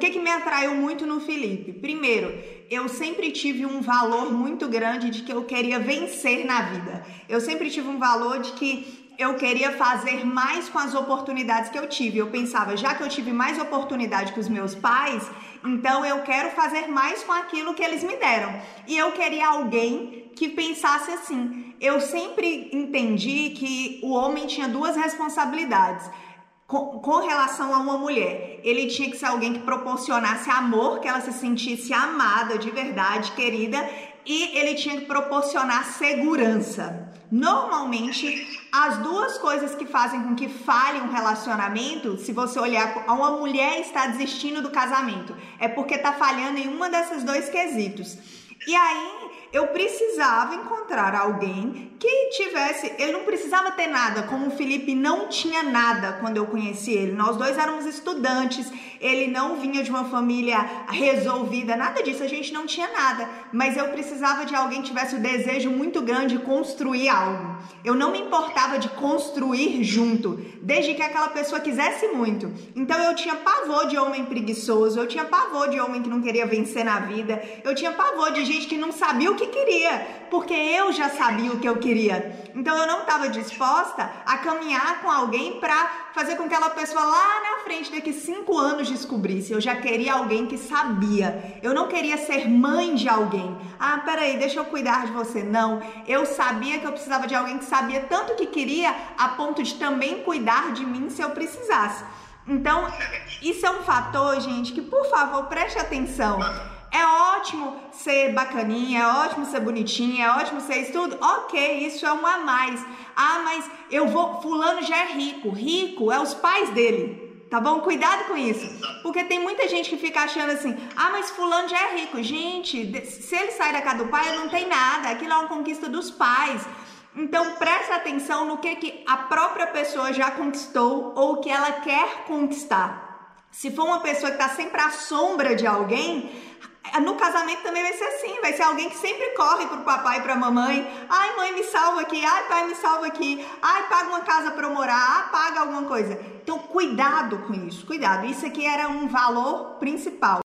que, que me atraiu muito no Felipe? Primeiro, eu sempre tive um valor muito grande de que eu queria vencer na vida. Eu sempre tive um valor de que eu queria fazer mais com as oportunidades que eu tive. Eu pensava, já que eu tive mais oportunidade que os meus pais, então eu quero fazer mais com aquilo que eles me deram. E eu queria alguém que pensasse assim. Eu sempre entendi que o homem tinha duas responsabilidades com, com, relação a uma mulher. Ele tinha que ser alguém que proporcionasse amor, que ela se sentisse amada de verdade, querida, e ele tinha que proporcionar segurança. Normalmente, as duas coisas que fazem com que falhe um relacionamento, se você olhar uma mulher está desistindo do casamento, é porque está falhando em uma desses dois quesitos. E aí, eu precisava encontrar alguém que tivesse. Ele não precisava ter nada, como o Felipe não tinha nada quando eu conheci ele. Nós dois éramos estudantes, ele não vinha de uma família resolvida, nada disso, a gente não tinha nada. Mas eu precisava de alguém que tivesse o desejo muito grande de construir algo. Eu não me importava de construir junto, desde que aquela pessoa quisesse muito. Então eu tinha pavor de homem preguiçoso, eu tinha pavor de homem que não queria vencer na vida, eu tinha pavor de gente que não sabia o que queria, porque eu já sabia o que eu queria. Então eu não estava disposta a caminhar com alguém para fazer com que aquela pessoa lá na frente, daqui cinco anos, descobrisse. Eu já queria alguém que sabia. Eu não queria ser mãe de alguém. Ah, peraí, deixa eu cuidar de você. Não. Eu sabia que eu precisava de alguém que sabia tanto que queria, a ponto de também cuidar de mim se eu precisasse. Então, isso é um fator, gente, que por favor preste atenção. É ótimo ser bacaninha, é ótimo ser bonitinha, é ótimo ser isso tudo. Ok, isso é um a mais. Ah, mas eu vou. Fulano já é rico. Rico é os pais dele. Tá bom? Cuidado com isso. Porque tem muita gente que fica achando assim: ah, mas Fulano já é rico. Gente, se ele sai da casa do pai, não tem nada. Aquilo é uma conquista dos pais. Então preste atenção no que, que a própria pessoa já conquistou ou que ela quer conquistar. Se for uma pessoa que está sempre à sombra de alguém, no casamento também vai ser assim, vai ser alguém que sempre corre pro papai e pra mamãe. Ai, mãe, me salva aqui. Ai, pai, me salva aqui. Ai, paga uma casa para eu morar. Ah, paga alguma coisa. Então, cuidado com isso, cuidado. Isso aqui era um valor principal.